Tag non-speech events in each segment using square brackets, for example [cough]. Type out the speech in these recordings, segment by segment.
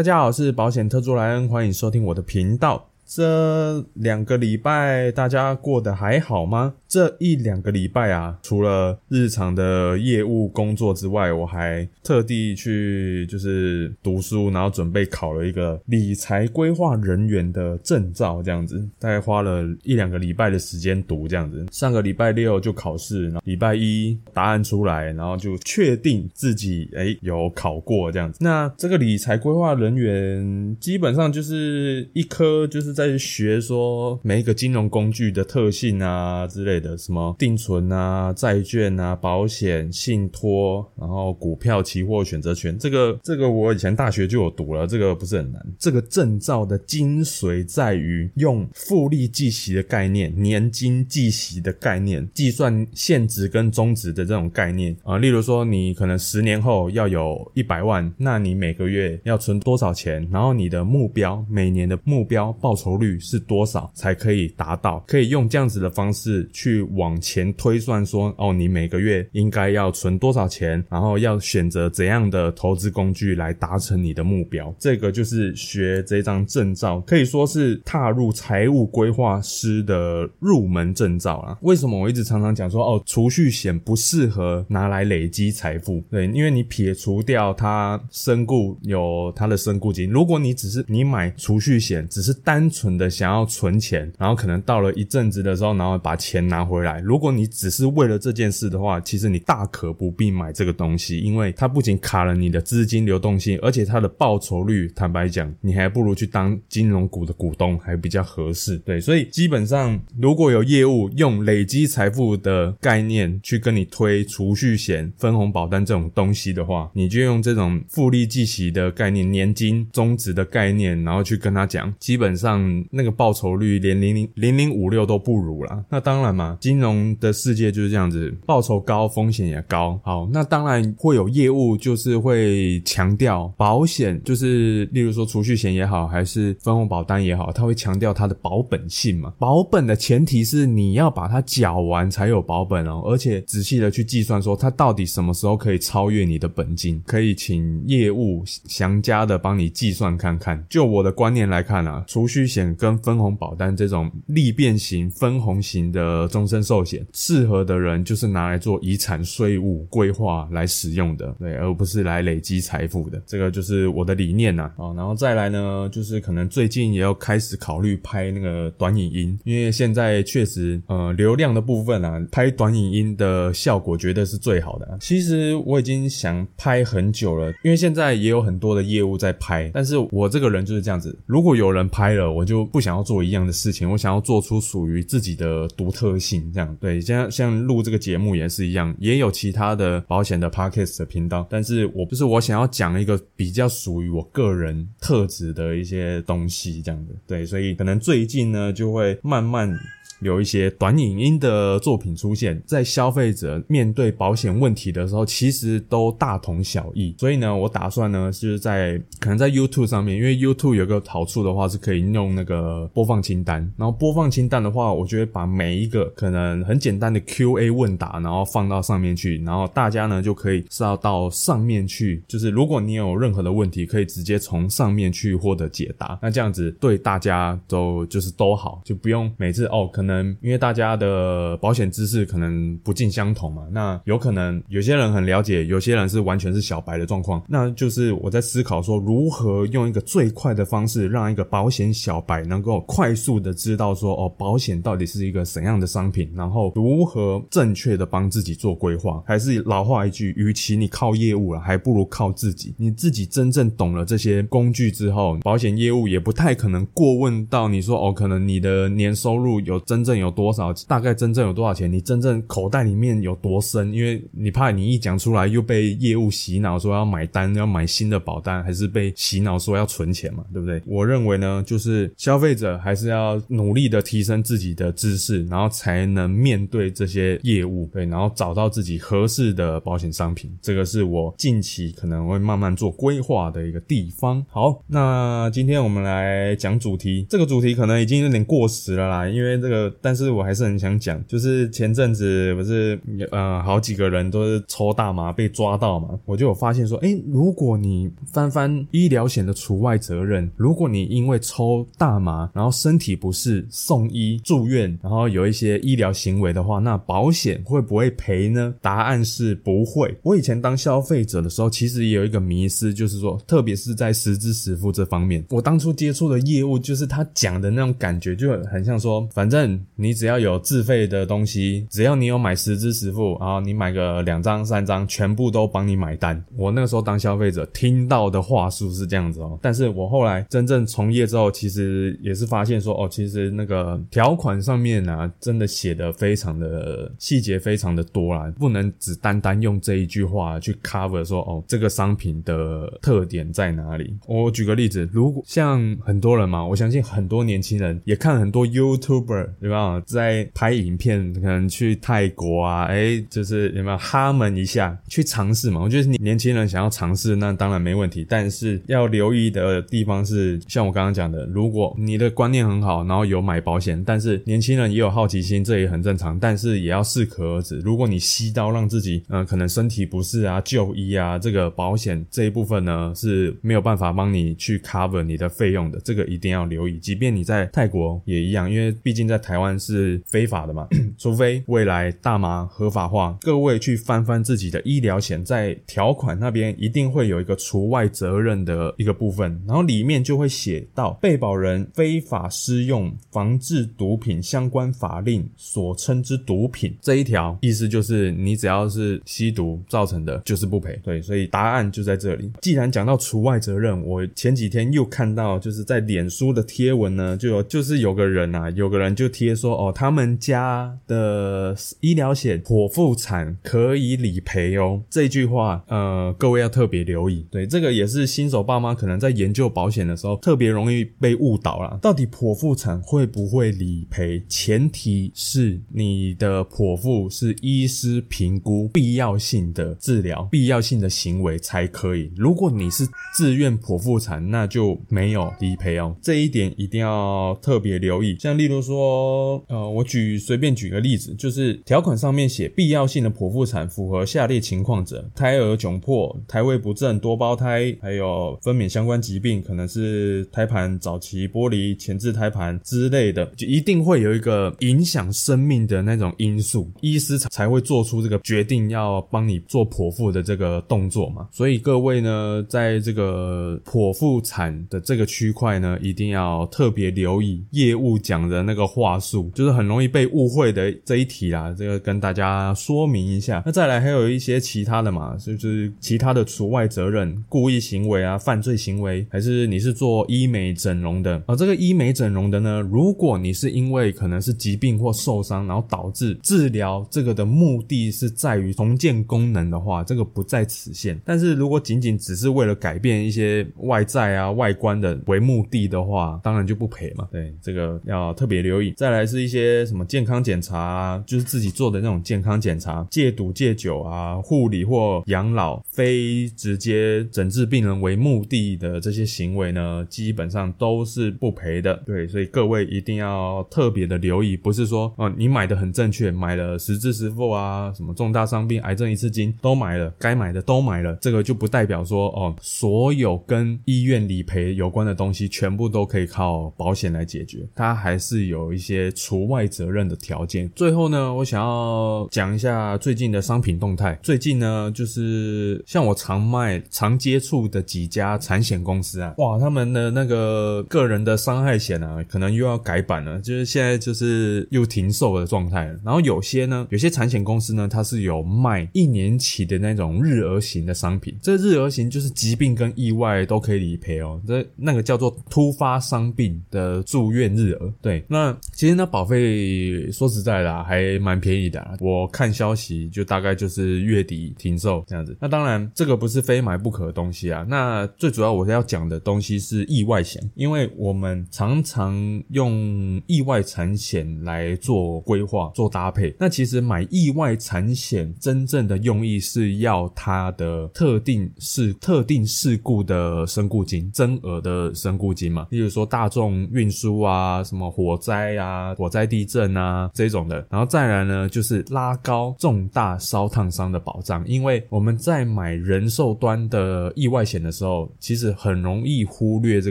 大家好，我是保险特助莱恩，欢迎收听我的频道。这两个礼拜大家过得还好吗？这一两个礼拜啊，除了日常的业务工作之外，我还特地去就是读书，然后准备考了一个理财规划人员的证照，这样子大概花了一两个礼拜的时间读，这样子。上个礼拜六就考试，然后礼拜一答案出来，然后就确定自己诶有考过这样子。那这个理财规划人员基本上就是一科就是在学说每一个金融工具的特性啊之类的，的什么定存啊、债券啊、保险、信托，然后股票、期货、选择权，这个这个我以前大学就有读了，这个不是很难。这个证照的精髓在于用复利计息的概念、年金计息的概念，计算现值跟终值的这种概念啊。例如说，你可能十年后要有一百万，那你每个月要存多少钱？然后你的目标每年的目标报酬率是多少才可以达到？可以用这样子的方式去去往前推算，说哦，你每个月应该要存多少钱，然后要选择怎样的投资工具来达成你的目标。这个就是学这张证照，可以说是踏入财务规划师的入门证照啦。为什么我一直常常讲说哦，储蓄险不适合拿来累积财富？对，因为你撇除掉它身故有它的身故金，如果你只是你买储蓄险，只是单纯的想要存钱，然后可能到了一阵子的时候，然后把钱拿回来。如果你只是为了这件事的话，其实你大可不必买这个东西，因为它不仅卡了你的资金流动性，而且它的报酬率，坦白讲，你还不如去当金融股的股东还比较合适。对，所以基本上如果有业务用累积财富的概念去跟你推储蓄险、分红保单这种东西的话，你就用这种复利计息的概念、年金终值的概念，然后去跟他讲，基本上那个报酬率连零零零零五六都不如啦。那当然嘛，金融的世界就是这样子，报酬高，风险也高。好，那当然会有业务就是会强调保险，就是例如说储蓄险也好，还是分红保单也好，它会强调它的保本性嘛。保本的前提是你要把它缴完才有保本哦，而且仔细的去计算说它到底什么时候可以超越你的本金，可以请业务详加的帮你计算看看。就我的观念来看啊，储蓄险跟分红保单这种利变型、分红型的终身寿险，适合的人就是拿来做遗产税务规划来使用的，对，而不是来累积财富的。这个就是我的理念呐。哦，然后再来呢，就是可能最近也要开始考虑拍那个短影音，因为现在确实，呃，流量的部分啊，拍短影音的效果绝对是最好的。其实我已经想拍很久了，因为现在也有很多的业务在拍，但是我这个人就是这样子，如果有人拍了，我就不想要做一样的事情，我想要做出属于自己的独特性，这样对。像像录这个节目也是一样，也有其他的保险的 podcast 的频道，但是我不是我想要讲一个比较属于我个人特质的一些东西，这样的对，所以可能最近呢就会慢慢。有一些短影音的作品出现在消费者面对保险问题的时候，其实都大同小异。所以呢，我打算呢，就是在可能在 YouTube 上面，因为 YouTube 有个好处的话，是可以用那个播放清单。然后播放清单的话，我觉得把每一个可能很简单的 Q&A 问答，然后放到上面去，然后大家呢就可以是要到上面去，就是如果你有任何的问题，可以直接从上面去获得解答。那这样子对大家都就是都好，就不用每次哦可能。能因为大家的保险知识可能不尽相同嘛，那有可能有些人很了解，有些人是完全是小白的状况。那就是我在思考说，如何用一个最快的方式，让一个保险小白能够快速的知道说，哦，保险到底是一个怎样的商品，然后如何正确的帮自己做规划。还是老话一句，与其你靠业务了，还不如靠自己。你自己真正懂了这些工具之后，保险业务也不太可能过问到你说，哦，可能你的年收入有增真正有多少，大概真正有多少钱，你真正口袋里面有多深，因为你怕你一讲出来又被业务洗脑说要买单，要买新的保单，还是被洗脑说要存钱嘛，对不对？我认为呢，就是消费者还是要努力的提升自己的知识，然后才能面对这些业务，对，然后找到自己合适的保险商品。这个是我近期可能会慢慢做规划的一个地方。好，那今天我们来讲主题，这个主题可能已经有点过时了啦，因为这个，但是我还是很想讲，就是前阵子不是呃好几个人都是抽大麻被抓到嘛，我就有发现说，哎，如果你翻翻医疗险的除外责任，如果你因为抽大麻然后身体不适送医住院，然后有一些医疗行为的话，那保险会不会赔呢？答案是不会。我以前当消费者的时候，其实也有一个迷思，就是说，特别是在实支实付这方面，我当初接触的业务就是他讲的那种感觉，就很像说，反正你只要有自费的东西，只要你有买十支十付，然后你买个两张三张，全部都帮你买单。我那个时候当消费者听到的话术是这样子哦，但是我后来真正从业之后，其实也是发现说，哦，其实那个条款上面呢，真的写的非常的细节，非常的多啦，不能只单单用这一句话去 cover 说，哦，这个商品的特点在哪里？我举个例子，如果像很多人嘛，我相信很多年轻人也看很多 YouTuber 对吧，在拍影片，可能去泰国啊，哎，就是有没有哈门一下去尝试嘛？我觉得年轻人想要尝试，那当然没问题，但是要留意的地方是，像我刚刚讲的，如果你的观念很好，然后有买保险，但是年轻人也有好奇心，这也很正常，但是也要适可而止。如果你吸刀让自己，嗯，可能身体不适啊，就医啊，这个保险这一部分呢是没有办法帮你去 cover 你的费用的，这个一定要留意。即便你在泰国也一样，因为毕竟在 [laughs] 台湾是非法的嘛，[clears throat] 除非未来大麻合法化，各位去翻翻自己的医疗险，在条款那边一定会有一个除外责任的一个部分，然后里面就会写到被保人非法施用防治毒品相关法令所称之毒品这一条，意思就是你只要是吸毒造成的，就是不赔。[laughs] 对，所以答案就在这里。既然讲到除外责任，我前几天又看到就是在脸书的贴文呢，就有就是有个人啊，有个人就贴说哦，他们家的医疗险剖腹产可以理赔哦。这句话呃，各位要特别留意。对，这个也是新手爸妈可能在研究保险的时候特别容易被误导了。到底剖腹产会不会理赔？前提是你的剖腹是医师评估必要性的治疗、必要性的行为才可以。如果你是自愿剖腹产，那就没有理赔哦。这一点一定要特别留意。像例如说，呃，我举随便举个例子，就是条款上面写必要性的剖腹产符合下列情况者：胎儿窘迫、胎位不正、多胞胎，还有分娩相关疾病，可能是胎盘早期剥离、前置胎盘之类的，就一定会有一个影响生命的那种因素，医师才会做出这个决定要帮你做剖腹的这个动作嘛。所以各位呢，在这个剖腹产的这个区块呢，一定要特别留意业务讲的那个话术，就是很容易被误会的这一题啦。这个跟大家说明一下。那再来还有一些其他的嘛，就是其他的除外责任、故意行为啊、犯罪行为，还是你是做医美整容的啊？这个医美整容的呢，如果你是因为可能是疾病或受伤，然后导致治疗这个的目的是在于重建功能的话，这个不在此限。但是如果仅仅只是为了改变一些外在啊外观的为目的的话，当然就不赔嘛。对，这个要特别留意。再来是一些什么健康检查啊，就是自己做的那种健康检查，戒毒戒酒啊，护理或养老，非直接诊治病人为目的的这些行为呢，基本上都是不赔的。对，所以各位一定要特别的留意，不是说哦你买的很正确，买了实支实付啊，什么重大伤病、癌症一次金都买了，该买的都买了，这个就不代表说哦所有跟医院理赔有关的东西全部都可以靠保险来解决，它还是有一些除外责任的条件。最后呢，我想要讲一下最近的商品动态。最近呢，就是像我常卖、常接触的几家产险公司啊，哇，他们的那个个人的伤害险啊，可能又要改版了，就是现在就是又停售的状态了。然后有些呢，有些产险公司呢，它是有卖一年期的那种日额型的商品。这日额型就是疾病跟意外都可以理赔哦，这那个叫做突发伤病的住院日额。对，那其实那，保费说实在的还蛮便宜的。我看消息就大概就是月底停售这样子。那当然这个不是非买不可的东西啊。那最主要我要讲的东西是意外险，因为我们常常用意外产险来做规划、做搭配。那其实买意外产险真正的用意是要它的特定是特定事故的身故金、增额的身故金嘛。例如说大众运输啊、什么火灾啊、啊火灾地震啊这种的。然后再来呢，就是拉高重大烧烫伤的保障，因为我们在买人寿端的意外险的时候，其实很容易忽略这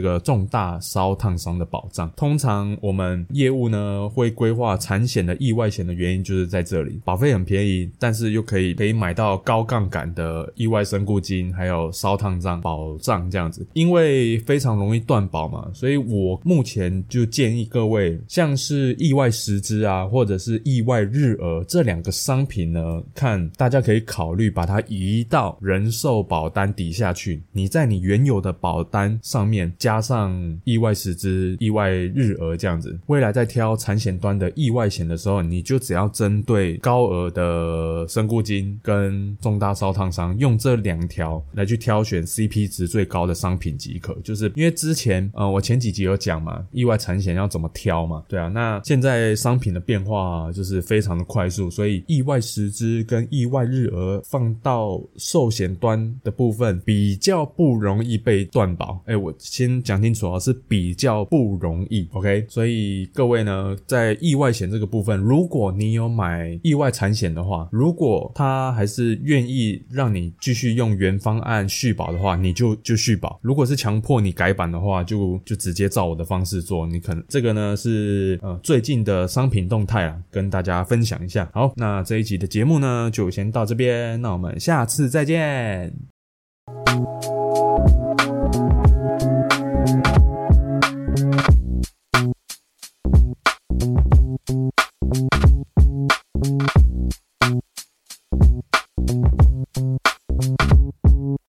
个重大烧烫伤的保障。通常我们业务呢会规划产险的意外险的原因就是在这里，保费很便宜，但是又可以可以买到高杠杆的意外身故金，还有烧烫伤保障这样子。因为非常容易断保嘛，所以我目前就建议各位，像是意外时支啊，或者是意外日额这两个商品呢，看大家可以考虑把它移到人寿保单底下去。你在你原有的保单上面加上意外时支、意外日额这样子，未来在挑产险端的意外险的时候，你就只要针对高额的身故金跟重大烧烫伤，用这两条来去挑选 CP 值最高的商品即可。就是因为之前呃，我前几集有讲嘛，意外产险要怎么挑嘛，对啊，那那现在商品的变化就是非常的快速，所以意外时支跟意外日额放到寿险端的部分比较不容易被断保。哎，我先讲清楚啊，是比较不容易，OK？所以各位呢，在意外险这个部分，如果你有买意外产险的话，如果他还是愿意让你继续用原方案续保的话，你就就续保；如果是强迫你改版的话，就就直接照我的方式做。你可能这个呢是最近的商品动态啊，跟大家分享一下。好，那这一集的节目呢就先到这边，那我们下次再见。